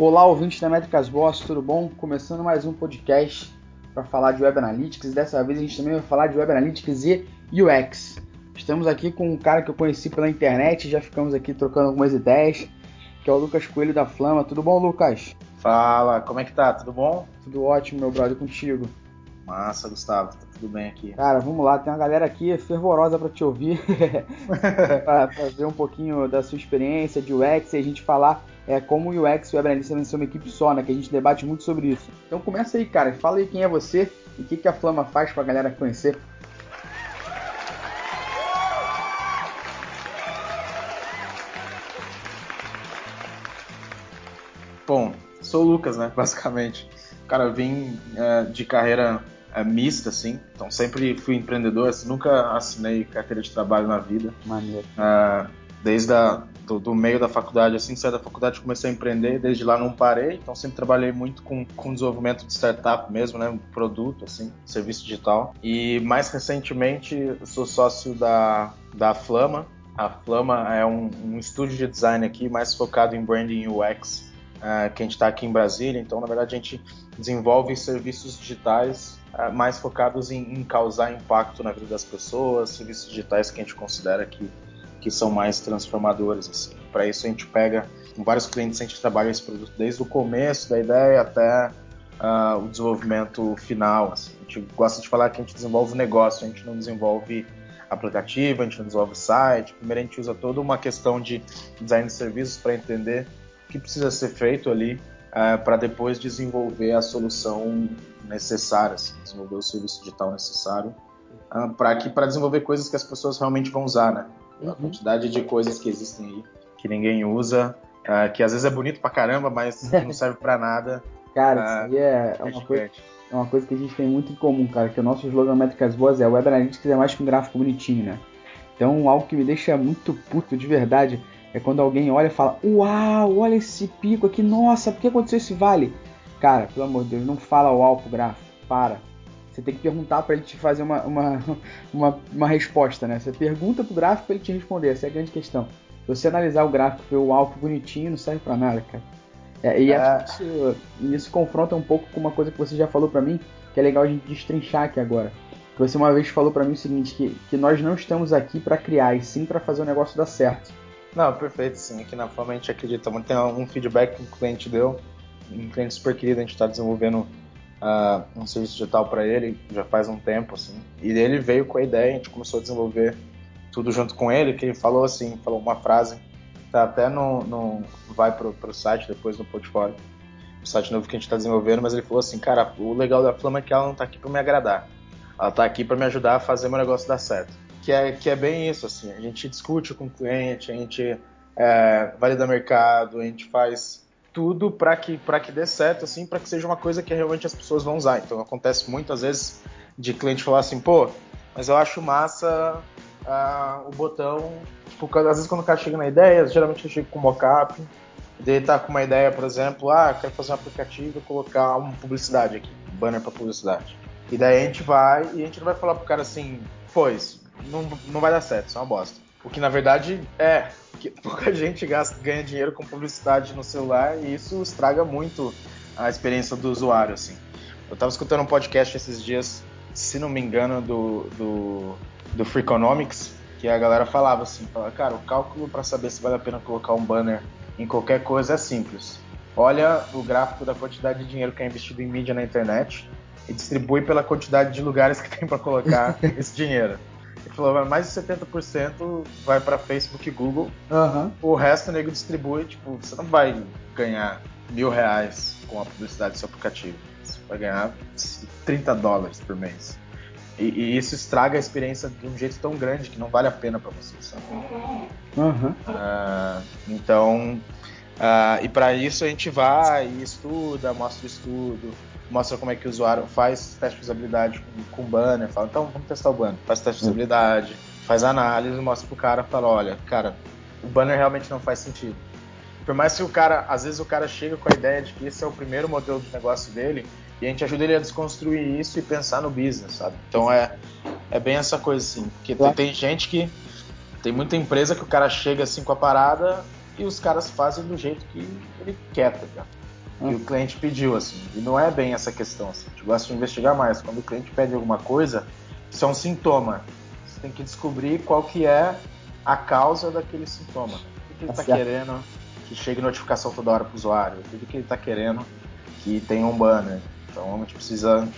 Olá, ouvintes da Métricas Boss, tudo bom? Começando mais um podcast para falar de Web Analytics. Dessa vez a gente também vai falar de Web Analytics e UX. Estamos aqui com um cara que eu conheci pela internet, já ficamos aqui trocando algumas ideias, que é o Lucas Coelho da Flama. Tudo bom, Lucas? Fala, como é que tá? Tudo bom? Tudo ótimo, meu brother, contigo. Massa, Gustavo, tá tudo bem aqui. Cara, vamos lá, tem uma galera aqui fervorosa para te ouvir, para ver um pouquinho da sua experiência de UX e a gente falar é, como o UX e o Web Analytics devem ser uma equipe só, né? Que a gente debate muito sobre isso. Então começa aí, cara, fala aí quem é você e o que, que a Flama faz para a galera conhecer. Bom, sou o Lucas, né? Basicamente. Cara, eu vim é, de carreira é, mista, assim. Então sempre fui empreendedor, assim, nunca assinei carteira de trabalho na vida. Maneiro. É, desde a, do, do, meio da faculdade, assim, saí da faculdade comecei a empreender, desde lá não parei, então sempre trabalhei muito com, com desenvolvimento de startup mesmo, né, produto, assim, serviço digital. E mais recentemente sou sócio da, da Flama. A Flama é um, um estúdio de design aqui mais focado em branding UX, uh, que a gente está aqui em Brasília, então na verdade a gente desenvolve serviços digitais uh, mais focados em, em causar impacto na vida das pessoas, serviços digitais que a gente considera que que são mais transformadores. Assim. Para isso a gente pega com vários clientes, a gente trabalha esse produto desde o começo da ideia até uh, o desenvolvimento final. Assim. A gente gosta de falar que a gente desenvolve o negócio, a gente não desenvolve aplicativo, a gente não desenvolve site. Primeiro a gente usa toda uma questão de design de serviços para entender o que precisa ser feito ali uh, ah, para depois desenvolver a solução necessária, assim, desenvolver o serviço digital necessário uh, para que para desenvolver coisas que as pessoas realmente vão usar, né? Uhum. A quantidade de coisas que existem aí que ninguém usa, uh, que às vezes é bonito pra caramba, mas não serve pra nada. Cara, uh, isso aí é, é, uma coisa, é uma coisa que a gente tem muito em comum, cara, que o nosso slogan Métricas Boas é Web Analytics é mais que um gráfico bonitinho, né? Então, algo que me deixa muito puto de verdade é quando alguém olha e fala: Uau, olha esse pico aqui, nossa, por que aconteceu esse vale? Cara, pelo amor de Deus, não fala uau pro gráfico, para. Você tem que perguntar para ele te fazer uma, uma, uma, uma, resposta, né? Você pergunta pro gráfico para ele te responder, essa é a grande questão. Se você analisar o gráfico ver o alto bonitinho, não serve para nada, cara. É, e é. Isso, isso confronta um pouco com uma coisa que você já falou para mim, que é legal a gente destrinchar aqui agora. Que você uma vez falou para mim o seguinte, que, que nós não estamos aqui para criar, e sim para fazer o negócio dar certo. Não, perfeito, sim. Aqui na Fama a gente acredita muito. Tem um feedback que o cliente deu, um cliente super querido, a gente está desenvolvendo uh, um serviço digital para ele já faz um tempo, assim. E ele veio com a ideia, a gente começou a desenvolver tudo junto com ele, que ele falou assim, falou uma frase, tá até no, no vai pro, pro site depois no portfólio, o site novo que a gente está desenvolvendo, mas ele falou assim, cara, o legal da Flama é que ela não tá aqui para me agradar, ela tá aqui para me ajudar a fazer meu negócio dar certo. Que é, que é bem isso, assim, a gente discute com o cliente, a gente é, valida mercado, a gente faz tudo para que para que dê certo assim, para que seja uma coisa que realmente as pessoas vão usar. Então acontece muitas vezes de cliente falar assim, pô, mas eu acho massa uh, o botão, tipo, às vezes quando o cara chega na ideia, geralmente eu chego com mockup, ele tá com uma ideia, por exemplo, ah, quero fazer um aplicativo e colocar uma publicidade aqui, um banner para publicidade. E daí a gente vai e a gente não vai falar pro cara assim, pois, não, não vai dar certo, isso é uma bosta. O que na verdade é, que pouca gente gasta, ganha dinheiro com publicidade no celular e isso estraga muito a experiência do usuário, assim. Eu estava escutando um podcast esses dias, se não me engano, do, do, do Freakonomics, que a galera falava assim, fala, cara, o cálculo para saber se vale a pena colocar um banner em qualquer coisa é simples. Olha o gráfico da quantidade de dinheiro que é investido em mídia na internet e distribui pela quantidade de lugares que tem para colocar esse dinheiro. Falou, mais de 70% vai para Facebook e Google. Uhum. O resto o nego distribui, tipo, você não vai ganhar mil reais com a publicidade do seu aplicativo. Você vai ganhar 30 dólares por mês. E, e, isso estraga a experiência de um jeito tão grande que não vale a pena para você, sabe? Uhum. Uh, então, uh, e para isso a gente vai e estuda, mostra o estudo, mostra como é que o usuário faz teste de usabilidade com, com banner, fala, então vamos testar o banner, faz teste de uhum. usabilidade, faz análise, mostra pro cara, fala, olha, cara, o banner realmente não faz sentido. Por mais que o cara, às vezes o cara chega com a ideia de que esse é o primeiro modelo de negócio dele, e a gente ajuda ele a desconstruir isso e pensar no business, sabe? Então é, é bem essa coisa assim, porque tem, tem gente que tem muita empresa que o cara chega assim com a parada e os caras fazem do jeito que ele quer, tá ligado? que o cliente pediu, assim. E não é bem essa questão, assim. A gente gosta de investigar mais. Quando o cliente pede alguma coisa, isso é um sintoma. Você tem que descobrir qual que é a causa daquele sintoma. O que ele está tá querendo que chegue notificação toda hora para o usuário? O que ele está querendo que tenha um banner? Então a gente precisa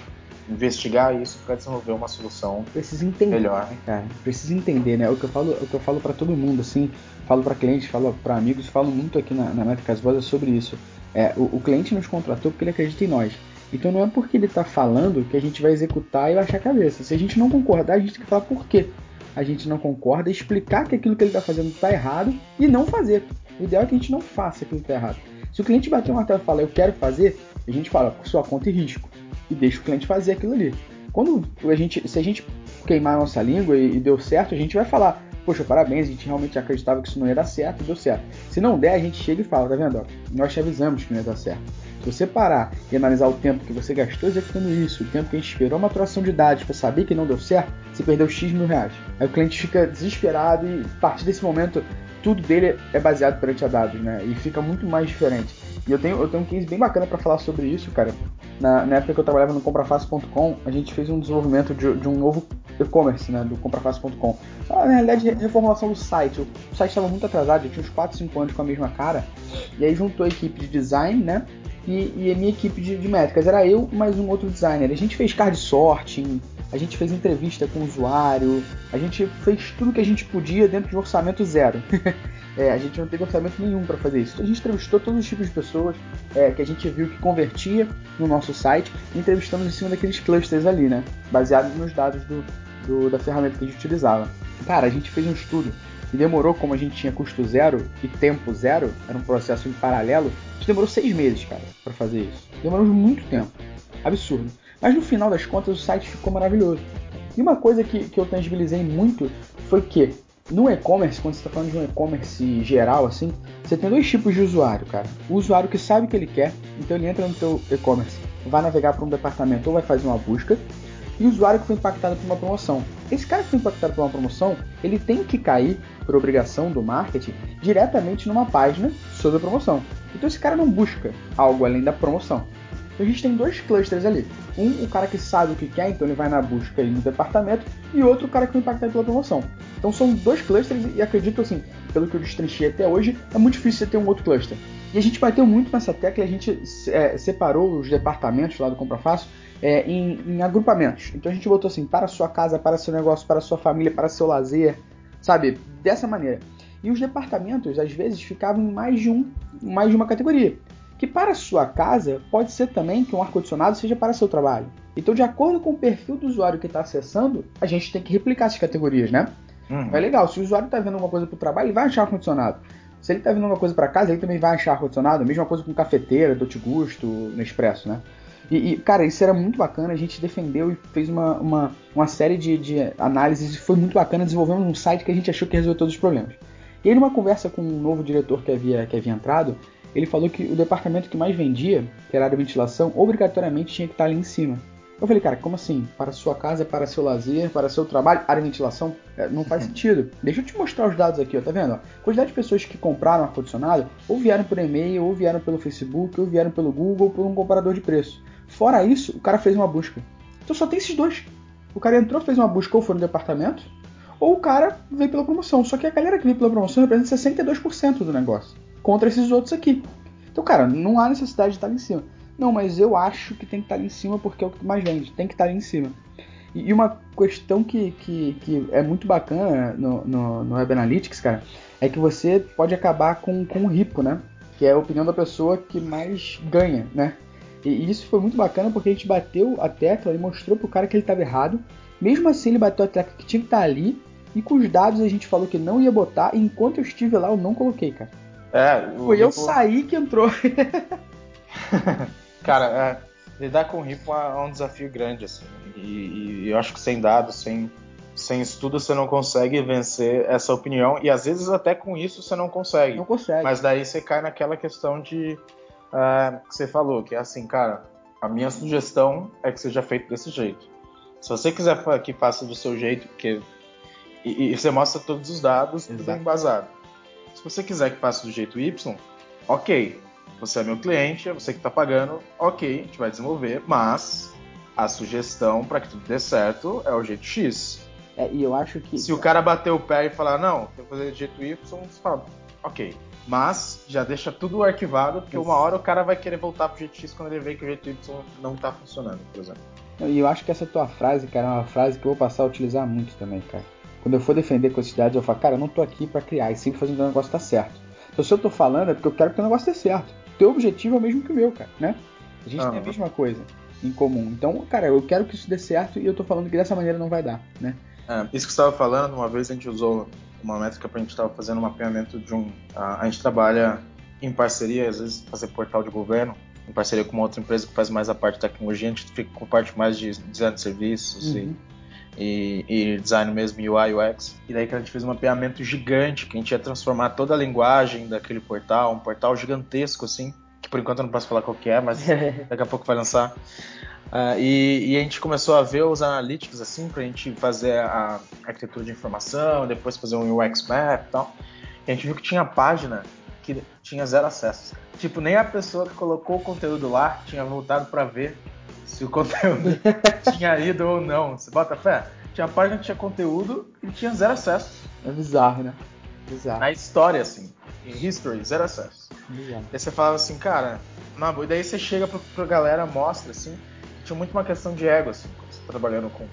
investigar isso para desenvolver uma solução precisa entender, melhor. Né, cara? Precisa entender, né? O que eu falo, o que eu falo para todo mundo, assim, falo para clientes, falo para amigos, falo muito aqui na, na Métricas Boas sobre isso. É, o, o, cliente nos contratou porque ele acredita em nós. Então não é porque ele está falando que a gente vai executar e baixar a cabeça. Se a gente não concordar, a gente tem que falar por quê a gente não concorda, explicar que aquilo que ele está fazendo está errado e não fazer. O ideal é que a gente não faça aquilo que está errado. Se o cliente bater um martelo e falar eu quero fazer, a gente fala por sua conta e risco e deixa o cliente fazer aquilo ali. Quando a gente, se a gente queimar a nossa língua e, e deu certo, a gente vai falar poxa, parabéns, a gente realmente acreditava que isso não ia dar certo deu certo. Se não der, a gente chega e fala, tá vendo? Ó, nós te avisamos que não ia dar certo. Se você parar e analisar o tempo que você gastou executando isso, o tempo que a gente esperou uma atuação de dados para saber que não deu certo, você perdeu X mil reais. Aí o cliente fica desesperado e a partir desse momento tudo dele é baseado perante a dados, né? E fica muito mais diferente. E eu tenho, eu tenho um case bem bacana para falar sobre isso, cara. Na, na, época que eu trabalhava no comprafácil.com, a gente fez um desenvolvimento de, de um novo e-commerce, né, do comprafácil.com. Na realidade, reformulação do site. O site estava muito atrasado, tinha uns 4, 5 anos com a mesma cara. E aí juntou a equipe de design, né, e, e a minha equipe de, de métricas. Era eu mais um outro designer. A gente fez card sorting, a gente fez entrevista com o usuário, a gente fez tudo que a gente podia dentro de um orçamento zero. É, a gente não teve orçamento nenhum para fazer isso. A gente entrevistou todos os tipos de pessoas é, que a gente viu que convertia no nosso site e entrevistamos em cima daqueles clusters ali, né? Baseados nos dados do, do, da ferramenta que a gente utilizava. Cara, a gente fez um estudo e demorou, como a gente tinha custo zero e tempo zero, era um processo em paralelo, a gente demorou seis meses, cara, para fazer isso. Demoramos muito tempo. Absurdo. Mas no final das contas, o site ficou maravilhoso. E uma coisa que, que eu tangibilizei muito foi que no e-commerce, quando você está falando de um e-commerce geral, assim, você tem dois tipos de usuário, cara. O usuário que sabe o que ele quer, então ele entra no teu e-commerce, vai navegar para um departamento ou vai fazer uma busca, e o usuário que foi impactado por uma promoção. Esse cara que foi impactado por uma promoção, ele tem que cair, por obrigação do marketing, diretamente numa página sobre a promoção. Então esse cara não busca algo além da promoção. Então a gente tem dois clusters ali. Um, o cara que sabe o que quer, então ele vai na busca aí no departamento, e outro, o cara que foi impactado pela promoção. Então são dois clusters e acredito assim, pelo que eu destrinchei até hoje, é muito difícil você ter um outro cluster. E a gente bateu muito nessa tecla, a gente é, separou os departamentos lá do Compra Fácil é, em, em, agrupamentos. Então a gente botou assim, para sua casa, para seu negócio, para sua família, para seu lazer, sabe? Dessa maneira. E os departamentos, às vezes, ficavam em mais de, um, mais de uma categoria que para sua casa pode ser também que um ar-condicionado seja para seu trabalho. Então, de acordo com o perfil do usuário que está acessando, a gente tem que replicar essas categorias, né? Uhum. É legal, se o usuário está vendo alguma coisa para o trabalho, ele vai achar ar-condicionado. Se ele está vendo alguma coisa para casa, ele também vai achar ar-condicionado. Mesma coisa com cafeteira, Dolce Gusto, Nespresso, né? E, e, cara, isso era muito bacana, a gente defendeu e fez uma, uma, uma série de, de análises e foi muito bacana, desenvolvemos um site que a gente achou que resolveu todos os problemas. E aí, numa conversa com um novo diretor que havia, que havia entrado, ele falou que o departamento que mais vendia, que era a área de ventilação, obrigatoriamente tinha que estar ali em cima. Eu falei, cara, como assim? Para sua casa, para seu lazer, para seu trabalho, área de ventilação? É, não faz sentido. Deixa eu te mostrar os dados aqui, ó, tá vendo? A quantidade de pessoas que compraram ar-condicionado ou vieram por e-mail, ou vieram pelo Facebook, ou vieram pelo Google, ou por um comparador de preço. Fora isso, o cara fez uma busca. Então só tem esses dois. O cara entrou, fez uma busca ou foi no departamento, ou o cara veio pela promoção. Só que a galera que veio pela promoção representa 62% do negócio contra esses outros aqui. Então, cara, não há necessidade de estar ali em cima. Não, mas eu acho que tem que estar ali em cima porque é o que mais vende, tem que estar ali em cima. E uma questão que, que, que é muito bacana no, no, no, Web Analytics, cara, é que você pode acabar com, com o RIPO, né? Que é a opinião da pessoa que mais ganha, né? E isso foi muito bacana porque a gente bateu a tecla e mostrou pro cara que ele estava errado. Mesmo assim, ele bateu a tecla que tinha que estar ali. E com os dados a gente falou que não ia botar. E enquanto eu estive lá, eu não coloquei, cara. É, Foi eu sair que entrou. Cara, é, lidar com o Ripple é um desafio grande, assim. E, e, eu acho que sem dados, sem, sem estudo, você não consegue vencer essa opinião. E às vezes até com isso você não consegue. Não consegue. Mas daí você cai naquela questão de. Uh, que você falou, que é assim, cara, a minha sugestão é que seja feito desse jeito. Se você quiser que faça do seu jeito, porque. E, e você mostra todos os dados, Exato. tudo bem embasado. Se você quiser que faça do jeito Y, ok. você é meu cliente, é você que está pagando, ok, a gente vai desenvolver, mas a sugestão para que tudo dê certo é o jeito X. É, e eu acho que. Se o cara bater o pé e falar, não, tem que fazer do jeito Y, você fala, ok. Mas já deixa tudo arquivado, porque uma hora o cara vai querer voltar pro jeito X quando ele vê que o jeito Y não está funcionando, por exemplo. E eu acho que essa tua frase, cara, é uma frase que eu vou passar a utilizar muito também, cara. Quando eu for defender com esses dados, eu falo, cara, eu não tô aqui para criar, e sim fazer o negócio tá certo. Então se eu tô falando é porque eu quero que o negócio dê certo. O teu objetivo é o mesmo que o meu, cara, né? A gente tem a mesma coisa em comum. Então, cara, eu quero que isso dê certo e eu tô falando que dessa maneira não vai dar, né? É, isso que você estava falando, uma vez a gente usou uma métrica para a gente estava fazendo um mapeamento de um. A, a gente trabalha em parceria, às vezes fazer portal de governo, em parceria com uma outra empresa que faz mais a parte de tecnologia, a gente fica com parte mais de design de serviços uhum. E, e, design mesmo, UI, UX. E daí que a gente fez um mapeamento gigante, que a gente ia transformar toda a linguagem daquele portal, um portal gigantesco assim, que por enquanto eu não posso falar qual que é, mas daqui a pouco vai lançar. Uh, e, e, a gente começou a ver os analytics assim para a gente fazer a arquitetura de informação, depois fazer um UX map e tal. E a gente viu que tinha página que tinha zero acessos. Tipo, nem a pessoa que colocou o conteúdo lá tinha voltado para ver se o conteúdo tinha ido ou não. Você bota fé? Tinha página que tinha conteúdo e tinha zero acessos. É bizarro, né? Bizarro. Na história, assim. Em history, zero acessos. Bizarro. Aí você falava assim, cara, na boa. E daí você chega pra, pra galera, mostra, assim tinha muito uma questão de ego, assim, você tá trabalhando com,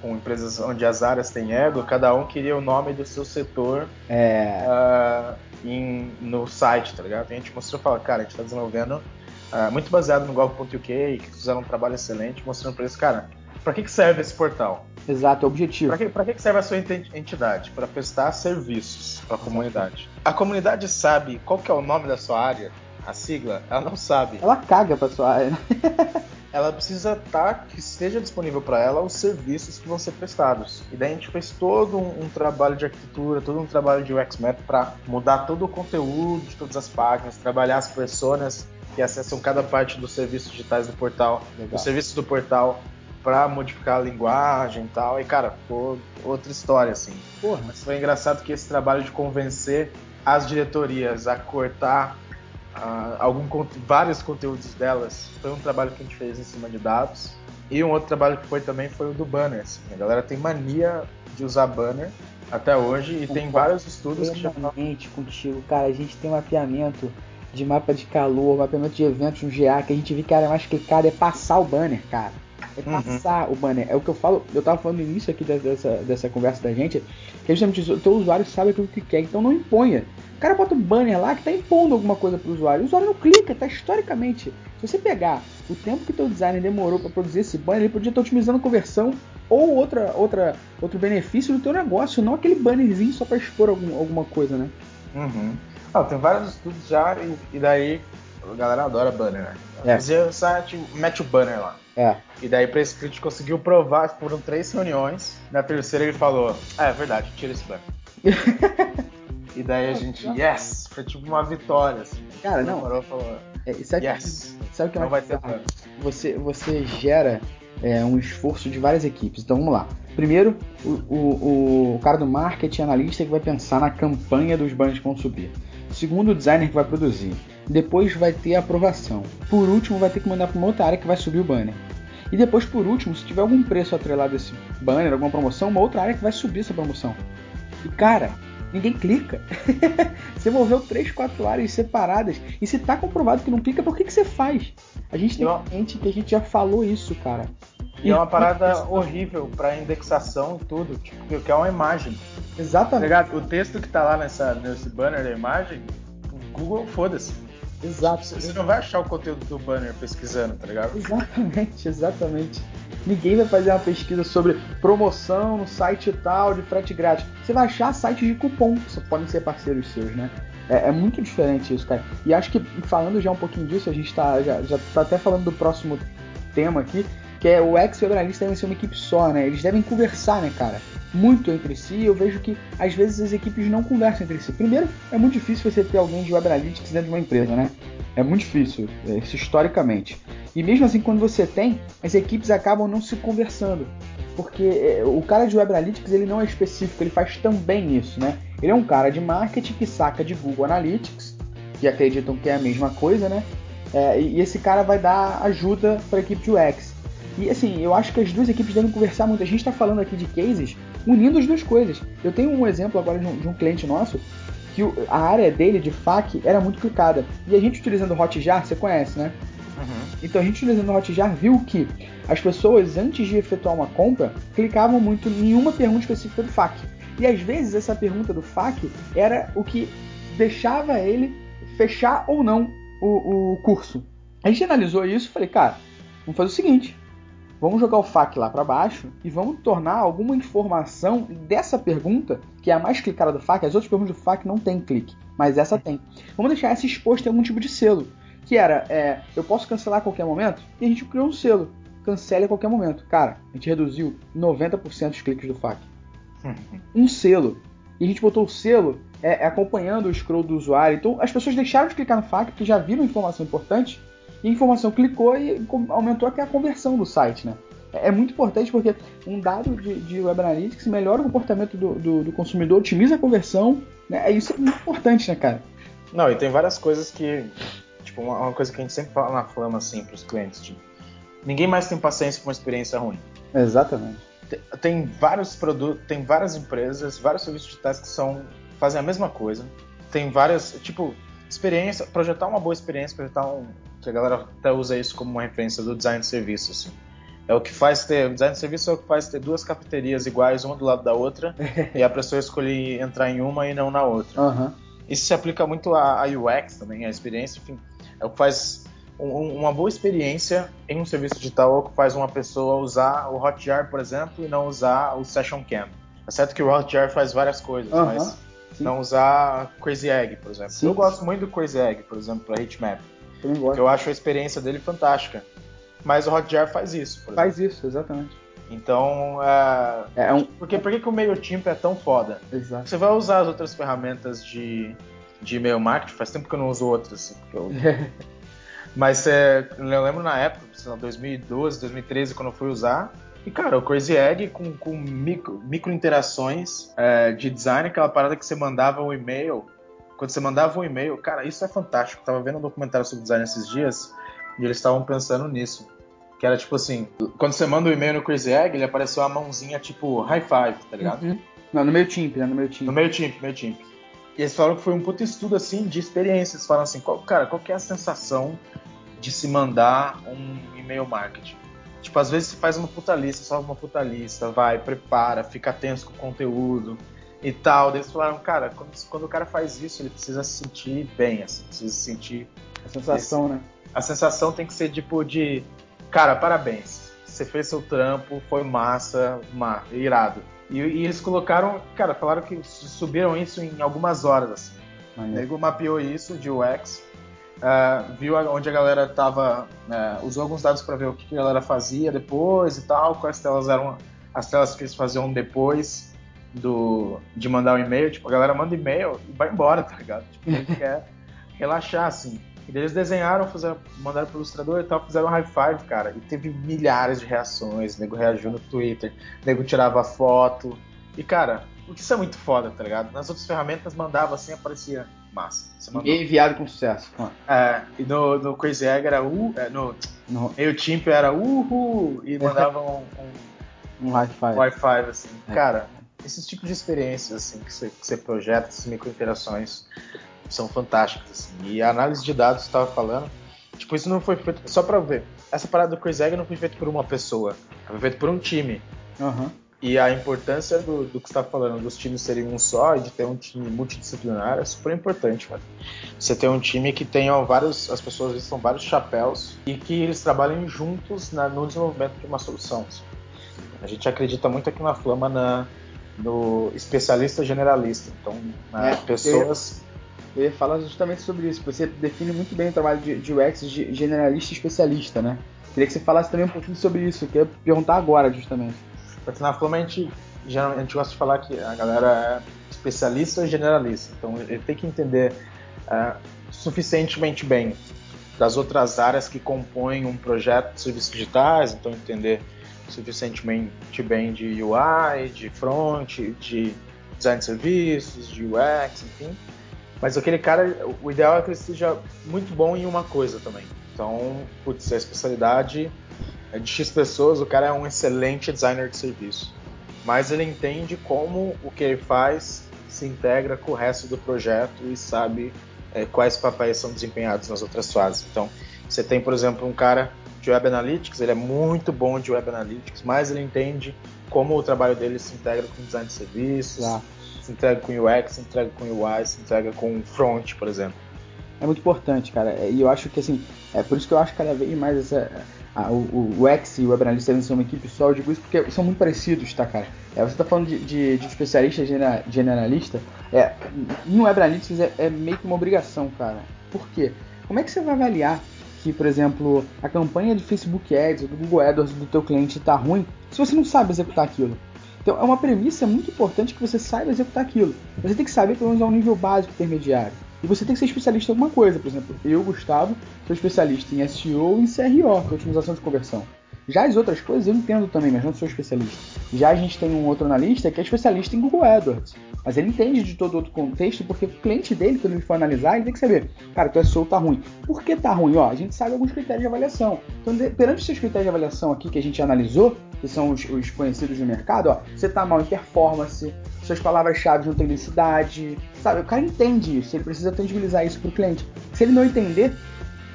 com empresas onde as áreas têm ego, cada um queria o nome do seu setor é. uh, em, no site, tá ligado? E a gente mostrou e falou, cara, a gente tá desenvolvendo uh, muito baseado no Gov.uk, que fizeram um trabalho excelente, mostrando para eles, cara, para que, que serve esse portal? Exato, é objetivo. Para que, pra que serve a sua entidade? Para prestar serviços para a comunidade. A comunidade sabe qual que é o nome da sua área? A sigla? Ela não sabe. Ela caga para sua área. ela precisa estar, tá, que esteja disponível para ela os serviços que vão ser prestados. E daí a gente fez todo um, um trabalho de arquitetura, todo um trabalho de UX Map para mudar todo o conteúdo de todas as páginas, trabalhar as personas que acessam cada parte dos serviços digitais do portal, Legal. os serviços do portal para modificar a linguagem e tal. E cara, ficou outra história assim. Porra, mas foi engraçado que esse trabalho de convencer as diretorias a cortar uh, algum, vários conteúdos delas. Foi um trabalho que a gente fez em cima de dados. E um outro trabalho que foi também foi o do banner. Assim. A galera tem mania de usar banner até hoje e tem vários estudos que já contigo, cara, a gente tem um mapeamento de mapa de calor, mapeamento de eventos no GA, que a gente viu que era mais clicado é passar o banner, cara. É uhum. passar uhum. o banner. É o que eu falo, eu tava falando no início aqui dessa, dessa conversa da gente, que justamente o teu usuário sabe aquilo que quer, então não imponha cara bota um banner lá que tá impondo alguma coisa pro usuário. O usuário não clica, tá historicamente. Se você pegar o tempo que teu designer demorou para produzir esse banner, ele podia estar otimizando conversão ou outra, outra, outro benefício do teu negócio, não aquele bannerzinho só para expor algum, alguma coisa, né? Uhum. Tem vários estudos já e, e, daí a galera adora banner, né? É. O site, mete o banner lá. É. E daí pra esse cliente conseguiu provar, foram três reuniões. Na terceira ele falou, ah, é verdade, tira esse banner. E daí a gente, yes! Foi tipo uma vitória, assim. Cara, não. Demorou, falou, é, sabe, yes! Sabe o que é mais vai ter você, você gera é, um esforço de várias equipes. Então vamos lá. Primeiro, o, o, o, cara do marketing analista que vai pensar na campanha dos banners que vão subir. Segundo, o designer que vai produzir. Depois vai ter a aprovação. Por último, vai ter que mandar para uma outra área que vai subir o banner. E depois, por último, se tiver algum preço atrelado a esse banner, alguma promoção, uma outra área que vai subir essa promoção. E cara, ninguém clica. você moveu três, quatro áreas separadas e se tá comprovado que não clica, por que, que você faz? A gente tem gente que a gente já falou isso, cara. E, é uma parada horrível para indexação e tudo, tipo, que é uma imagem. Exatamente. Tá o texto que tá lá nessa, nesse banner da imagem, o Google foda-se. Exato. Você não vai achar o conteúdo do banner pesquisando, tá ligado? Exatamente, exatamente. Ninguém vai fazer uma pesquisa sobre promoção no site tal de frete grátis. Você vai achar sites de cupom, que podem ser parceiros seus, né? É, é, muito diferente isso, cara. E acho que falando já um pouquinho disso, a gente tá, já, já tá até falando do próximo tema aqui, que é o ex e o analista devem ser uma equipe só, né? Eles devem conversar, né, cara? Muito entre si. Eu vejo que às vezes as equipes não conversam entre si. Primeiro, é muito difícil você ter alguém de web analytics dentro de uma empresa, né? É muito difícil, é, isso historicamente. E mesmo assim, quando você tem, as equipes acabam não se conversando. Porque é, o cara de Web Analytics ele não é específico, ele faz também isso, né? Ele é um cara de marketing que saca de Google Analytics que acreditam que é a mesma coisa, né? É, e esse cara vai dar ajuda para a equipe de UX. E assim, eu acho que as duas equipes devem conversar muito. A gente está falando aqui de cases unindo as duas coisas. Eu tenho um exemplo agora de um, de um cliente nosso que o, a área dele de FAQ era muito clicada. E a gente utilizando o Hotjar, você conhece, né? Uhum. Então a gente utilizando o Hotjar viu que as pessoas, antes de efetuar uma compra, clicavam muito em uma pergunta específica do FAQ. E às vezes essa pergunta do FAQ era o que deixava ele fechar ou não o, o curso. A gente analisou isso e falei, cara, vamos fazer o seguinte: vamos jogar o FAQ lá para baixo e vamos tornar alguma informação dessa pergunta, que é a mais clicada do FAQ. As outras perguntas do FAQ não tem clique, mas essa tem. Vamos deixar essa exposta em algum tipo de selo. Que era, é, eu posso cancelar a qualquer momento? E a gente criou um selo. Cancele a qualquer momento. Cara, a gente reduziu 90% dos cliques do FAQ. um selo. E a gente botou o selo é, é, acompanhando o scroll do usuário. Então as pessoas deixaram de clicar no FAQ porque já viram informação importante e a informação clicou e aumentou até a conversão do site, né? É, é muito importante porque um dado de, de Web Analytics melhora o comportamento do, do, do consumidor, otimiza a conversão, né? Isso é muito importante, né, cara? Não, e tem várias coisas que, tipo, uma, uma coisa que a gente sempre fala na flama, assim, para os clientes, tipo, ninguém mais tem paciência com uma experiência ruim. Exatamente. Tem, tem vários produtos, tem várias empresas, vários serviços digitais que são fazem a mesma coisa. Tem várias, tipo, experiência, projetar uma boa experiência, projetar um, que a galera até usa isso como uma referência do design de serviço, assim. É o que faz ter, o design de serviço é o que faz ter duas cafeterias iguais, uma do lado da outra, e a pessoa escolher entrar em uma e não na outra. Uhum. Isso se aplica muito a UX também, a experiência, enfim, é o que faz um, uma boa experiência em um serviço digital, é o que faz uma pessoa usar o Hotjar, por exemplo, e não usar o Session Cam. É certo que o Hotjar faz várias coisas, uhum. mas Sim. não usar Crazy Egg, por exemplo. Sim. Eu gosto muito do Crazy Egg, por exemplo, para Hitmap. Eu, acho a experiência dele fantástica. Mas o Hotjar faz isso. Faz isso, exatamente. Então, é, é um... porque por que, que o MailChimp é tão foda? Exato. Você vai usar as outras ferramentas de, de e-mail marketing, faz tempo que eu não uso outras. Assim, eu... Mas é, eu lembro na época, 2012, 2013, quando eu fui usar, e, cara, o Crazy Egg com, com micro, micro interações é, de design, aquela parada que você mandava um e-mail. Quando você mandava um e-mail, cara, isso é fantástico. Eu tava vendo um documentário sobre design esses dias e eles estavam pensando nisso. Que era tipo assim, quando você manda um e-mail no Crazy Egg, ele apareceu uma mãozinha tipo high five, tá ligado? Uhum. Não, no meio timp, né? No meio timp. No meio timp, meio timp. E eles falaram que foi um puto estudo assim de experiência. Eles falaram assim, qual, cara, qual que é a sensação de se mandar um e-mail marketing? Tipo, às vezes você faz uma puta lista, só uma puta lista, vai, prepara, fica tenso com o conteúdo e tal. Eles falaram, cara, quando, quando, o cara faz isso, ele precisa se sentir bem, assim, precisa se sentir. A sensação, esse, né? A sensação tem que ser tipo de, cara, parabéns, você fez seu trampo, foi massa, ma, irado. E, e eles colocaram, cara, falaram que subiram isso em algumas horas, assim. O nego mapeou isso de UX uh, viu onde a galera tava, uh, usou alguns dados para ver o que a galera fazia depois e tal, quais telas eram as telas que eles faziam depois do, de mandar o um e-mail. Tipo, a galera manda e-mail e vai embora, tá ligado? Tipo, a gente quer relaxar, assim. E eles desenharam, fizeram, mandaram pro ilustrador e tal, fizeram um high five, cara. E teve milhares de reações, o nego reagiu no Twitter, o nego tirava foto. E, cara, isso é muito foda, tá ligado? Nas outras ferramentas mandava assim, aparecia massa. E enviado com sucesso. É, e no, no Crazy Egg era uh, é, no, no MailChimp era uhul, e mandavam um, um, um high five. Um high five, assim. É. Cara, esses tipos de experiências assim, que, você, que você projeta, essas microinterações, são fantásticas. Assim. E a análise de dados que estava falando, tipo, isso não foi feito só para ver. Essa parada do Egg não foi feita por uma pessoa, foi feito por um time. Uhum. E a importância do, do que está falando, dos times serem um só e de ter um time multidisciplinar é super importante, cara. Você ter um time que tenha vários, as pessoas são vários chapéus e que eles trabalhem juntos na, no desenvolvimento de uma solução. Assim. A gente acredita muito aqui na Flama na, no especialista generalista. Então, é, pessoas. Eu ia, eu ia falar justamente sobre isso. Você define muito bem o trabalho de, de UX de generalista e especialista, né? Queria que você falasse também um pouquinho sobre isso, que eu ia perguntar agora, justamente. Porque na Flama a gente, a gente gosta de falar que a galera é especialista e generalista. Então ele tem que entender uh, suficientemente bem das outras áreas que compõem um projeto de serviços digitais, então entender suficientemente bem de UI, de front, de design de serviços, de UX, enfim. Mas aquele cara, o ideal é que ele seja muito bom em uma coisa também. Então, putz, a especialidade é de X pessoas, o cara é um excelente designer de serviço. Mas ele entende como o que ele faz se integra com o resto do projeto e sabe é, quais papéis são desempenhados nas outras fases. Então, você tem, por exemplo, um cara de Web Analytics, ele é muito bom de Web Analytics, mas ele entende como o trabalho dele se integra com design de serviços, ah. se integra com UX, se integra com UI, se integra com front, por exemplo. É muito importante, cara. E eu acho que assim, é por isso que eu acho cada vez mais essa, o, o X e o Web Analytics ser uma equipe só, eu digo isso porque são muito parecidos, tá, cara? É, você tá falando de, de, de especialista de generalista, é, em Web Analytics é, é meio que uma obrigação, cara. Por quê? Como é que você vai avaliar que, por exemplo, a campanha de Facebook Ads ou do Google AdWords do teu cliente está ruim se você não sabe executar aquilo. Então é uma premissa muito importante que você saiba executar aquilo. Você tem que saber pelo menos ao nível básico intermediário. E você tem que ser especialista em alguma coisa. Por exemplo, eu, Gustavo, sou especialista em SEO e em CRO, que é otimização de conversão. Já as outras coisas eu entendo também, mas não sou especialista. Já a gente tem um outro analista que é especialista em Google AdWords. Mas ele entende de todo outro contexto, porque o cliente dele, quando ele for analisar, ele tem que saber, cara, teu SEO tá ruim. Por que tá ruim? Ó, a gente sabe alguns critérios de avaliação. Então, perante esses critérios de avaliação aqui que a gente analisou, que são os, os conhecidos no mercado, ó, você tá mal em performance, suas palavras-chave não têm densidade, sabe? O cara entende isso, ele precisa tangibilizar isso pro cliente. Se ele não entender,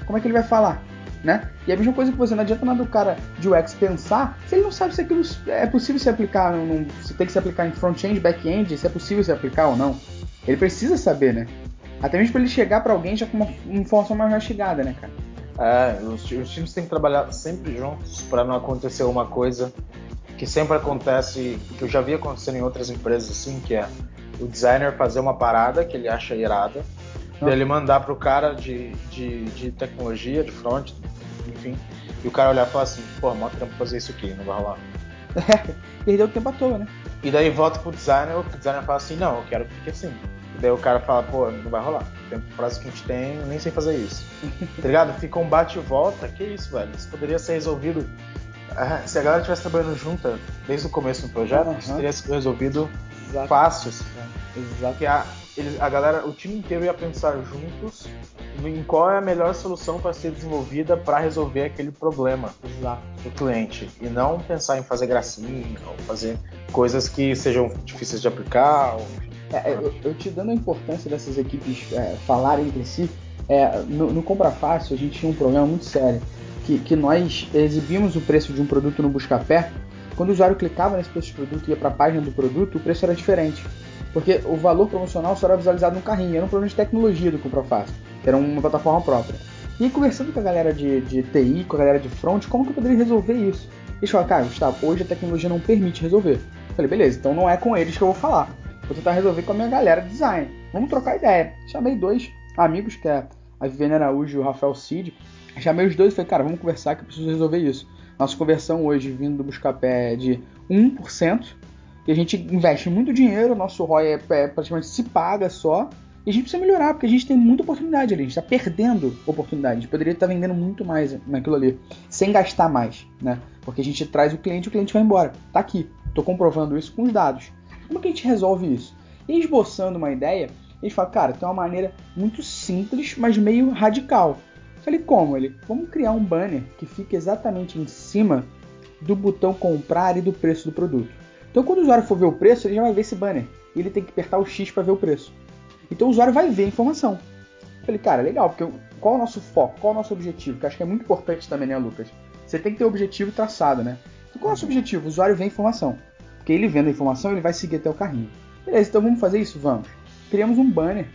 como é que ele vai falar? né? E a mesma coisa que você, não adianta nada o cara de UX pensar se ele não sabe se aquilo é possível se aplicar, num, se tem que se aplicar em front-end, back-end, se é possível se aplicar ou não. Ele precisa saber, né? Até mesmo para ele chegar para alguém já com uma informação mais mastigada, né, cara? É, os, os times têm que trabalhar sempre juntos para não acontecer uma coisa que sempre acontece, que eu já vi acontecendo em outras empresas assim, que é o designer fazer uma parada que ele acha irada, dele mandar pro cara de, de, de tecnologia, de front, enfim, e o cara olhar e falar assim, pô, mó trampo fazer isso aqui, não vai rolar. É, perdeu tempo à toa, né? E daí volta pro designer, o designer fala assim, não, eu quero que fique assim. E daí o cara fala, pô, não vai rolar. O tempo prazo que a gente tem, eu nem sei fazer isso. tá ligado? Fica um bate e volta, que isso, velho. Isso poderia ser resolvido. Ah, se a galera estivesse trabalhando junta desde o começo do projeto, uhum. isso teria sido resolvido Exato. fácil. Assim. Exato. Porque a, eles, a galera, o time inteiro ia pensar juntos em qual é a melhor solução para ser desenvolvida para resolver aquele problema Exato. do cliente e não pensar em fazer gracinha ou fazer coisas que sejam difíceis de aplicar. Ou... É, eu, eu, te dando a importância dessas equipes é, falarem entre si, é, no, no Compra Fácil a gente tinha um problema muito sério que, que nós exibimos o preço de um produto no Buscapé. Quando o usuário clicava nesse preço de produto e ia para a página do produto, o preço era diferente. Porque o valor promocional só era visualizado no carrinho, era um problema de tecnologia do Compra Fácil, que era uma plataforma própria. E conversando com a galera de, de TI, com a galera de front, como que eu poderia resolver isso? Eles falaram, cara, Gustavo, hoje a tecnologia não permite resolver. Eu falei, beleza, então não é com eles que eu vou falar. Vou tentar resolver com a minha galera de design. Vamos trocar ideia. Chamei dois amigos, que é a Viviane Araújo e o Rafael Cid. Chamei os dois e falei, cara, vamos conversar que eu preciso resolver isso. Nossa conversão hoje, vindo do Buscapé, é de 1%, e a gente investe muito dinheiro, nosso ROI é, é, praticamente se paga só. E a gente precisa melhorar, porque a gente tem muita oportunidade ali, a gente está perdendo oportunidade. A gente poderia estar tá vendendo muito mais naquilo ali, sem gastar mais, né? Porque a gente traz o cliente e o cliente vai embora. Tá aqui, estou comprovando isso com os dados. Como que a gente resolve isso? E esboçando uma ideia, eles falam, cara, tem uma maneira muito simples, mas meio radical. Falei, como? Ele, vamos criar um banner que fique exatamente em cima do botão comprar e do preço do produto. Então, quando o usuário for ver o preço, ele já vai ver esse banner. Ele tem que apertar o X para ver o preço. Então, o usuário vai ver a informação. Falei, cara, legal, porque qual o nosso foco? Qual o nosso objetivo? Que acho que é muito importante também, né, Lucas? Você tem que ter o objetivo traçado, né? Então, qual é o nosso objetivo? O usuário vê a informação. Porque ele vendo a informação, ele vai seguir até o carrinho. Beleza, então vamos fazer isso? Vamos. Criamos um banner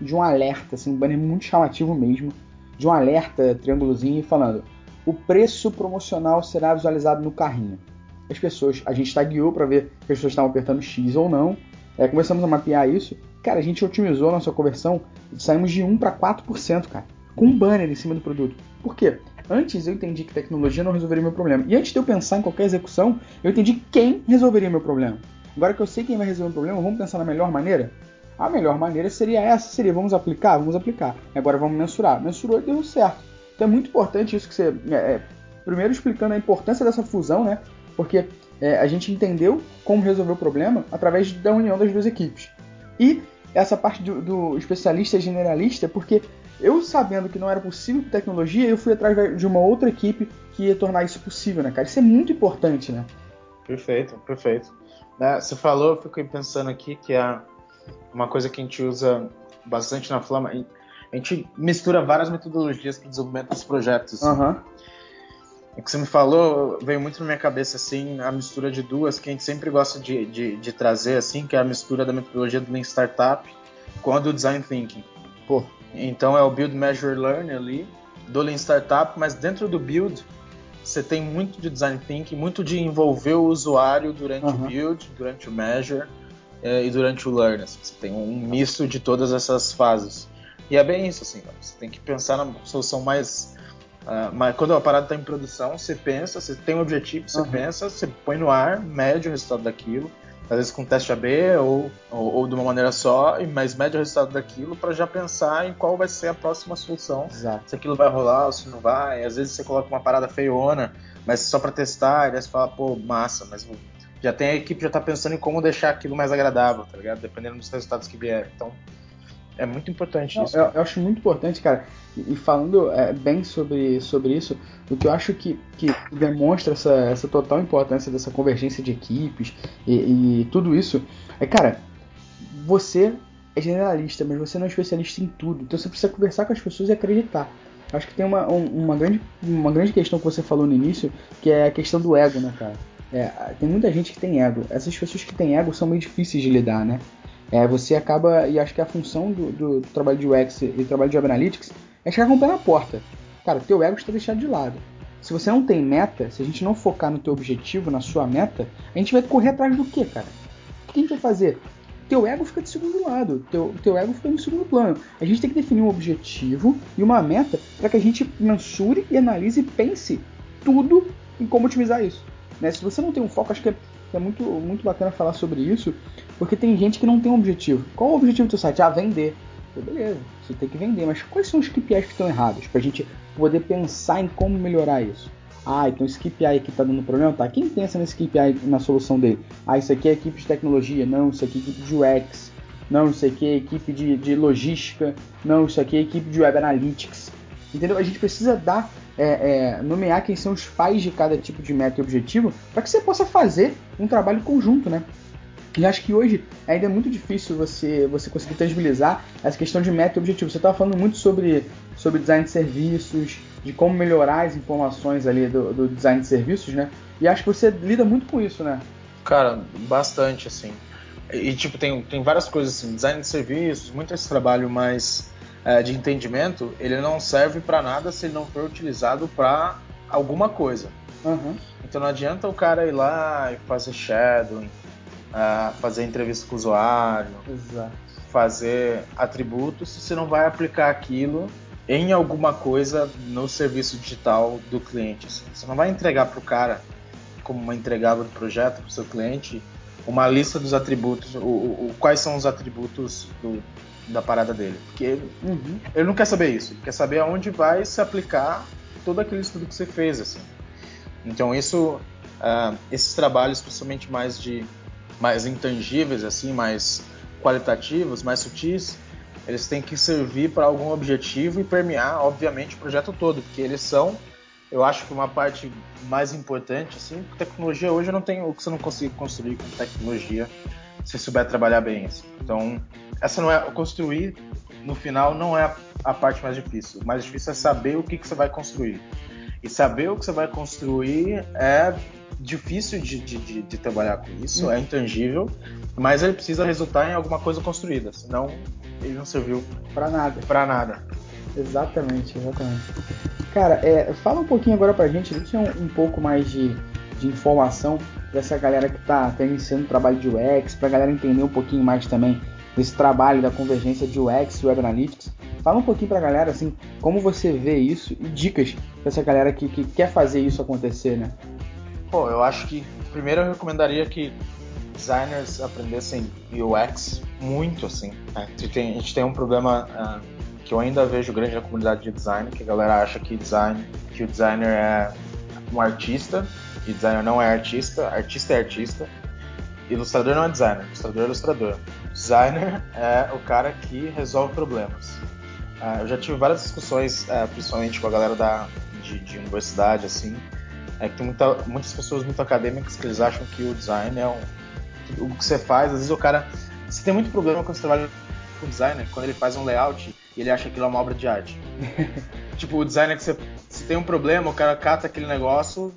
de um alerta, assim, um banner muito chamativo mesmo, de um alerta triângulozinho falando: o preço promocional será visualizado no carrinho as pessoas, a gente tagueou para ver se as pessoas estavam apertando X ou não. É, começamos a mapear isso. Cara, a gente otimizou a nossa conversão, saímos de 1 para 4%, cara, com um banner em cima do produto. Por quê? Antes eu entendi que tecnologia não resolveria meu problema. E antes de eu pensar em qualquer execução, eu entendi quem resolveria meu problema. Agora que eu sei quem vai resolver o problema, vamos pensar na melhor maneira? A melhor maneira seria essa, seria vamos aplicar, vamos aplicar. Agora vamos mensurar. Mensurou e deu certo. Então é muito importante isso que você. É, é primeiro explicando a importância dessa fusão, né? porque é, a gente entendeu como resolver o problema através da união das duas equipes. E essa parte do, do especialista generalista, porque eu sabendo que não era possível com tecnologia, eu fui atrás de uma outra equipe que ia tornar isso possível, né, cara? Isso é muito importante, né? Perfeito, perfeito. Né, você falou, eu fiquei pensando aqui que é uma coisa que a gente usa bastante na Flama. A gente mistura várias metodologias para o desenvolvimento dos projetos. Uhum. O que você me falou veio muito na minha cabeça, assim, a mistura de duas que a gente sempre gosta de, de, de trazer, assim, que é a mistura da metodologia do Lean Startup com a do Design Thinking. Pô. Então é o Build, Measure, Learn ali, do Lean Startup, mas dentro do Build você tem muito de Design Thinking, muito de envolver o usuário durante uhum. o Build, durante o Measure e durante o Learn. Assim, você tem um misto de todas essas fases. E é bem isso, assim, você tem que pensar na solução mais Uh, mas quando a parada está em produção, você pensa, você tem um objetivo, você uhum. pensa, você põe no ar, mede o resultado daquilo, às vezes com teste AB ou, ou, ou de uma maneira só, mas mede o resultado daquilo para já pensar em qual vai ser a próxima solução. Exato. Se aquilo vai rolar ou se não vai. Às vezes você coloca uma parada feiona, mas só para testar, e aí você fala, pô, massa, mas já tem a equipe já está pensando em como deixar aquilo mais agradável, tá ligado? Dependendo dos resultados que vierem. Então, é muito importante Não, isso. Eu, eu, acho muito importante, cara. E, falando é, bem sobre, sobre isso, o que eu acho que, que demonstra essa, essa total importância dessa convergência de equipes e, e tudo isso é, cara, você é generalista, mas você não é especialista em tudo. Então você precisa conversar com as pessoas e acreditar. Acho que tem uma, uma, grande, uma grande questão que você falou no início, que é a questão do ego, né, cara? É, tem muita gente que tem ego. Essas pessoas que têm ego são meio difíceis de lidar, né? É, você acaba, e acho que a função do, do, trabalho de UX e trabalho de Web Analytics é chegar com o pé na porta. Cara, teu ego está deixado de lado. Se você não tem meta, se a gente não focar no teu objetivo, na sua meta, a gente vai correr atrás do quê, cara? O que a gente vai fazer? Teu ego fica de segundo lado, teu, teu ego fica no segundo plano. A gente tem que definir um objetivo e uma meta para que a gente mensure e analise e pense tudo em como otimizar isso. Né? Se você não tem um foco, acho que é, é muito, muito bacana falar sobre isso, porque tem gente que não tem um objetivo. Qual o objetivo do seu site? Ah, vender. Beleza, você tem que vender, mas quais são os KPIs que estão errados? Para a gente poder pensar em como melhorar isso. Ah, então esse KPI aqui está dando problema? Tá, quem pensa nesse KPI na solução dele? Ah, isso aqui é equipe de tecnologia, não, isso aqui é equipe de UX, não, isso aqui é equipe de, de logística, não, isso aqui é equipe de Web Analytics. Entendeu? A gente precisa dar, é, é, nomear quem são os pais de cada tipo de meta e objetivo para que você possa fazer um trabalho conjunto, né? E acho que hoje ainda é muito difícil você, você conseguir tangibilizar essa questão de meta e objetivo. Você estava falando muito sobre, sobre design de serviços, de como melhorar as informações ali do, do design de serviços, né? E acho que você lida muito com isso, né? Cara, bastante, assim. E, tipo, tem, tem várias coisas, assim, design de serviços, muito esse trabalho mais é, de entendimento, ele não serve para nada se ele não for utilizado para alguma coisa. Uhum. Então não adianta o cara ir lá e fazer shadowing, uh, fazer entrevista com o usuário, Exato. fazer atributos, se você não vai aplicar aquilo em alguma coisa no serviço digital do cliente. Assim. Você não vai entregar para o cara, como uma entregável do projeto para o seu cliente, uma lista dos atributos, o, o, quais são os atributos do, da parada dele. Porque ele, uhum. ele não quer saber isso, ele quer saber aonde vai se aplicar todo aquele estudo que você fez. Assim. Então, isso, uh, esses trabalhos, principalmente mais de mais intangíveis, assim, mais qualitativos, mais sutis, eles têm que servir para algum objetivo e permear, obviamente, o projeto todo, porque eles são, eu acho que uma parte mais importante, assim, tecnologia hoje não tem o que você não consegue construir com tecnologia se souber trabalhar bem. Assim. Então, essa não é construir no final não é a, parte mais difícil. O mais difícil é saber o que, que você vai construir. E saber o que você vai construir é difícil de, de, de, trabalhar com isso, é intangível, mas ele precisa resultar em alguma coisa construída, senão ele não serviu para nada. Para nada. Exatamente, exatamente. Cara, é, fala um pouquinho agora pra gente, deixa um, um pouco mais de, de informação para essa galera que está tá iniciando o trabalho de UX, para a galera entender um pouquinho mais também desse trabalho da convergência de UX e Web Analytics. Fala um pouquinho para a galera assim, como você vê isso e dicas para essa galera que, que quer fazer isso acontecer, né? Pô, eu acho que primeiro eu recomendaria que designers aprendessem UX muito, assim. Né? A gente tem um problema uh, que eu ainda vejo grande na comunidade de design, que a galera acha que design, que o designer é um artista, e designer não é artista, artista é artista, ilustrador não é designer, ilustrador é ilustrador. designer é o cara que resolve problemas. Uh, eu já tive várias discussões, uh, principalmente com a galera da, de, de universidade, assim, é que tem muita, muitas pessoas muito acadêmicas que eles acham que o design é um, o que você faz. Às vezes o cara. Você tem muito problema quando você trabalha com designer, quando ele faz um layout e ele acha que aquilo é uma obra de arte. tipo, o designer que você, se tem um problema, o cara cata aquele negócio,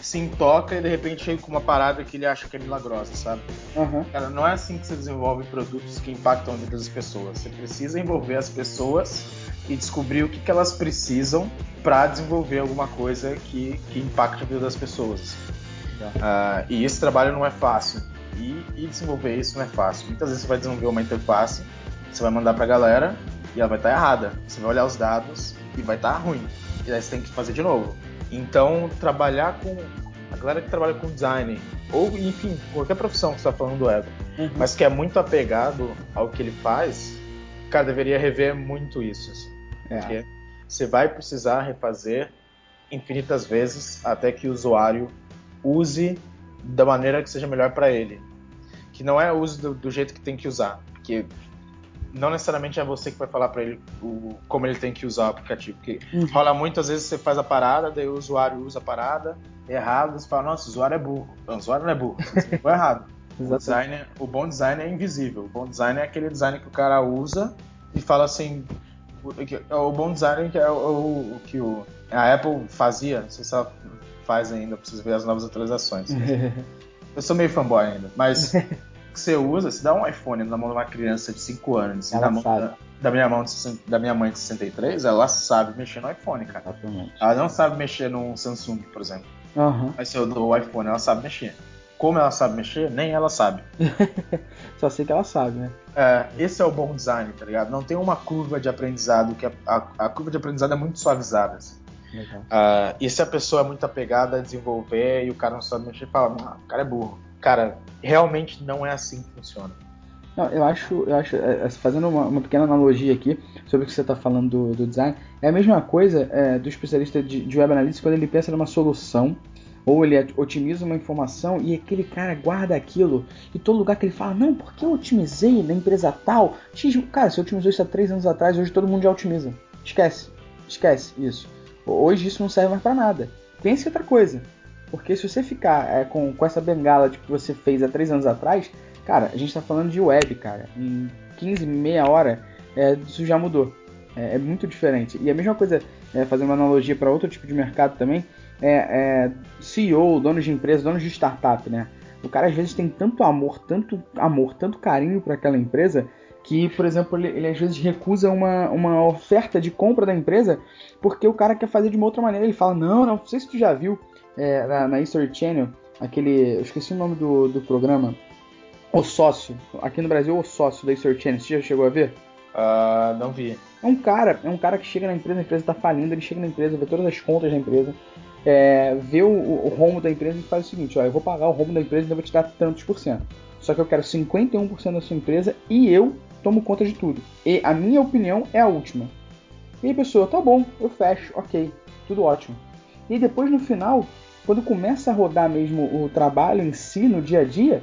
se intoca e de repente chega com uma parada que ele acha que é milagrosa, sabe? Uhum. Cara, não é assim que você desenvolve produtos que impactam a vida das pessoas. Você precisa envolver as pessoas e descobrir o que, que elas precisam para desenvolver alguma coisa que, que impacte a vida das pessoas. Uh, e esse trabalho não é fácil. E, e, desenvolver isso não é fácil. Muitas vezes você vai desenvolver uma interface, você vai mandar para a galera e ela vai estar tá errada. Você vai olhar os dados e vai estar tá ruim. E aí você tem que fazer de novo. Então, trabalhar com a galera que trabalha com design, ou enfim, qualquer profissão que você está falando do web, uhum. mas que é muito apegado ao que ele faz, cara, deveria rever muito isso. Assim, é. Porque você vai precisar refazer infinitas vezes até que o usuário use da maneira que seja melhor para ele. Que não é o uso do, do, jeito que tem que usar. Porque não necessariamente é você que vai falar para ele o, como ele tem que usar o aplicativo. Porque uhum. rola muitas vezes você faz a parada, daí o usuário usa a parada errado, você fala, nossa, o usuário é burro. Não, o usuário não é burro, você ficou errado. O, design, o bom design é invisível. O bom design é aquele design que o cara usa e fala assim. O, o bom design é o, o, o que o, a Apple fazia, não sei se ela faz ainda, preciso ver as novas atualizações. eu sou meio fanboy ainda, mas que você usa, se dá um iPhone na mão de uma criança de 5 anos ela na mão da, da, minha mão de, da minha mãe de 63, ela sabe mexer no iPhone, cara. Exatamente. Ela não sabe mexer num Samsung, por exemplo. Uhum. Mas se eu dou o iPhone, ela sabe mexer. Como ela sabe mexer, nem ela sabe. Só sei que ela sabe, né? É, esse é o bom design, tá ligado? Não tem uma curva de aprendizado que a, a, a curva de aprendizado é muito suavizada. Assim. Uh, e se a pessoa é muito apegada a desenvolver e o cara não sabe mexer, fala, ah, o cara é burro. Cara, realmente não é assim que funciona. Não, eu acho, eu acho é, é, fazendo uma, uma, pequena analogia aqui sobre o que você está falando do, do, design, é a mesma coisa é, do especialista de, de web analytics quando ele pensa numa solução ou ele otimiza uma informação e aquele cara guarda aquilo e todo lugar que ele fala, não, porque eu otimizei na empresa tal. Cara, você otimizou isso há três anos atrás, hoje todo mundo já otimiza. Esquece, esquece isso. Hoje isso não serve mais para nada. Pense em outra coisa. Porque se você ficar é, com, com essa bengala de que você fez há três anos atrás, cara, a gente está falando de web, cara. Em 15, meia hora, é, isso já mudou. É, é, muito diferente. E a mesma coisa, é, fazendo uma analogia para outro tipo de mercado também, é, é CEO, donos de empresa, donos de startup, né? O cara às vezes tem tanto amor, tanto amor, tanto carinho para aquela empresa que, por exemplo, ele, ele, às vezes recusa uma, uma oferta de compra da empresa porque o cara quer fazer de uma outra maneira. Ele fala, não, não, não sei se tu já viu é, na, na History Channel, aquele, eu esqueci o nome do, do programa, O Sócio, aqui no Brasil, O Sócio da History Channel, você já chegou a ver? Uh, não vi. É um cara, é um cara que chega na empresa, a empresa está falindo, ele chega na empresa, vê todas as contas da empresa, é, vê o, o rombo da empresa e faz o seguinte, ó, eu vou pagar o rombo da empresa e eu vou te dar tantos por cento. Só que eu quero 51% da sua empresa e eu tomo conta de tudo. E a minha opinião é a última. E aí, pessoa, tá bom, eu fecho, ok, tudo ótimo. E depois no final, quando começa a rodar mesmo o trabalho em si, no dia a dia,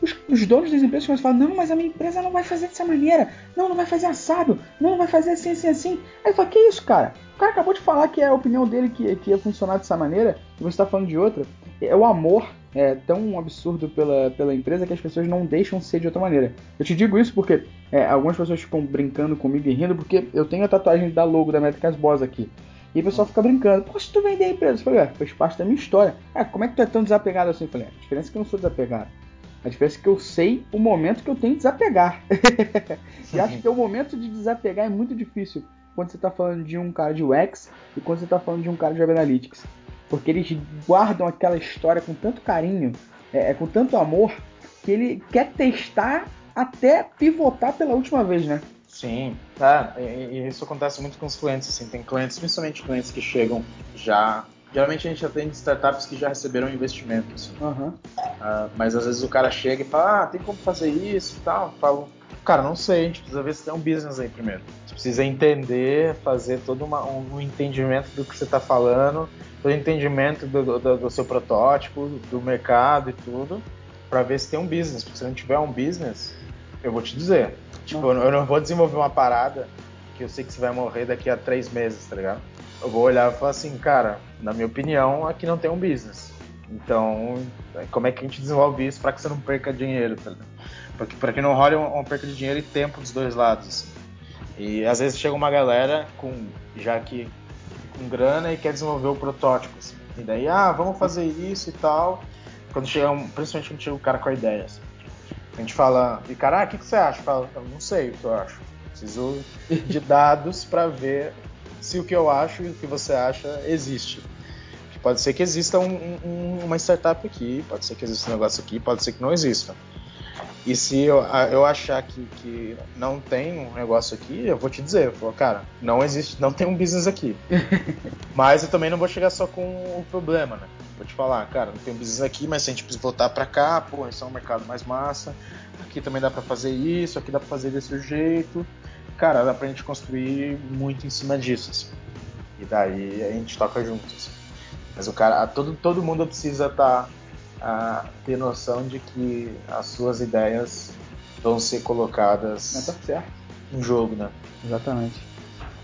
os, os donos das empresas começam a falar: não, mas a minha empresa não vai fazer dessa maneira, não, não vai fazer assado, não, não vai fazer assim, assim, assim. Aí fala: que isso, cara? O cara acabou de falar que é a opinião dele que, que ia funcionar dessa maneira e você está falando de outra. É o amor é tão absurdo pela, pela empresa que as pessoas não deixam ser de outra maneira. Eu te digo isso porque é, algumas pessoas ficam brincando comigo e rindo porque eu tenho a tatuagem da logo da Métricas Boss aqui. E o pessoal fica brincando, se tu vender a empresa, eu falei, é, faz parte da minha história. É, como é que tu é tão desapegado assim? Eu falei, é, a diferença é que eu não sou desapegado. A diferença é que eu sei o momento que eu tenho que desapegar. e acho que o momento de desapegar é muito difícil quando você está falando de um cara de UX e quando você está falando de um cara de Web Analytics. Porque eles guardam aquela história com tanto carinho, é, é, com tanto amor, que ele quer testar até pivotar pela última vez, né? Sim, tá. E, e, isso acontece muito com os clientes, assim. Tem clientes, principalmente clientes que chegam já. Geralmente a gente atende startups que já receberam investimento, assim. Uhum. Uh, mas às vezes o cara chega e fala, ah, tem como fazer isso e tal. Eu falo, cara, não sei, a gente precisa ver se tem um business aí primeiro. Gente precisa entender, fazer todo uma, um entendimento do que você está falando, todo entendimento do, do, do, seu protótipo, do mercado e tudo, para ver se tem um business. Porque se não tiver um business, eu vou te dizer. Tipo, eu não vou desenvolver uma parada que eu sei que você vai morrer daqui a três meses, tá ligado? Eu vou olhar e falar assim, cara, na minha opinião, aqui não tem um business. Então, como é que a gente desenvolve isso para que você não perca dinheiro, tá ligado? Para que não role uma perca de dinheiro e tempo dos dois lados. Assim. E às vezes chega uma galera com já que com grana e quer desenvolver o protótipo. Assim. E daí, ah, vamos fazer isso e tal. Quando chega, principalmente quando chega o cara com a ideia. Assim. A gente fala, e cara, ah, o que, que você acha? Fala, eu não sei o que eu acho. Preciso de dados para ver se o que eu acho e o que você acha existe. Pode ser que exista um, um, uma startup aqui, pode ser que exista um negócio aqui, pode ser que não exista. E se eu, eu achar que, que não tem um negócio aqui, eu vou te dizer, eu falo, cara, não existe, não tem um business aqui. mas eu também não vou chegar só com o problema, né? Vou te falar, cara, não tem um business aqui, mas se a gente precisa voltar para cá, pô, esse é um mercado mais massa. Aqui também dá para fazer isso, aqui dá para fazer desse jeito. Cara, dá pra gente construir muito em cima disso. Assim. E daí a gente toca juntos. Assim. Mas o cara, todo, todo mundo precisa estar tá, a ter noção de que as suas ideias vão ser colocadas tá em jogo, né? Exatamente.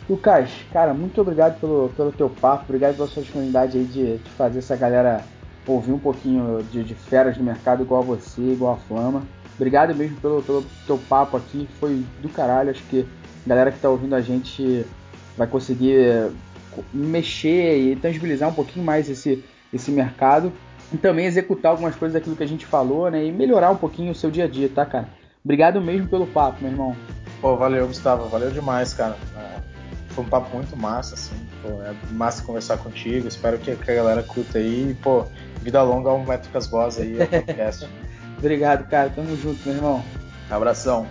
Lucas, cara, muito obrigado pelo, pelo teu papo, obrigado pela sua disponibilidade aí de, de fazer essa galera ouvir um pouquinho de, de feras do mercado igual a você, igual a Flama. Obrigado mesmo pelo, pelo teu papo aqui, foi do caralho. Acho que a galera que tá ouvindo a gente vai conseguir mexer e tangibilizar um pouquinho mais esse, esse mercado e também executar algumas coisas daquilo que a gente falou, né? E melhorar um pouquinho o seu dia a dia, tá, cara? Obrigado mesmo pelo papo, meu irmão. Pô, valeu, Gustavo. Valeu demais, cara. É, foi um papo muito massa, assim. Pô, é massa conversar contigo. Espero que, a galera curta aí. Pô, vida longa ao Métricas Boss aí, ao podcast. Obrigado, cara. Tamo junto, meu irmão. Abração.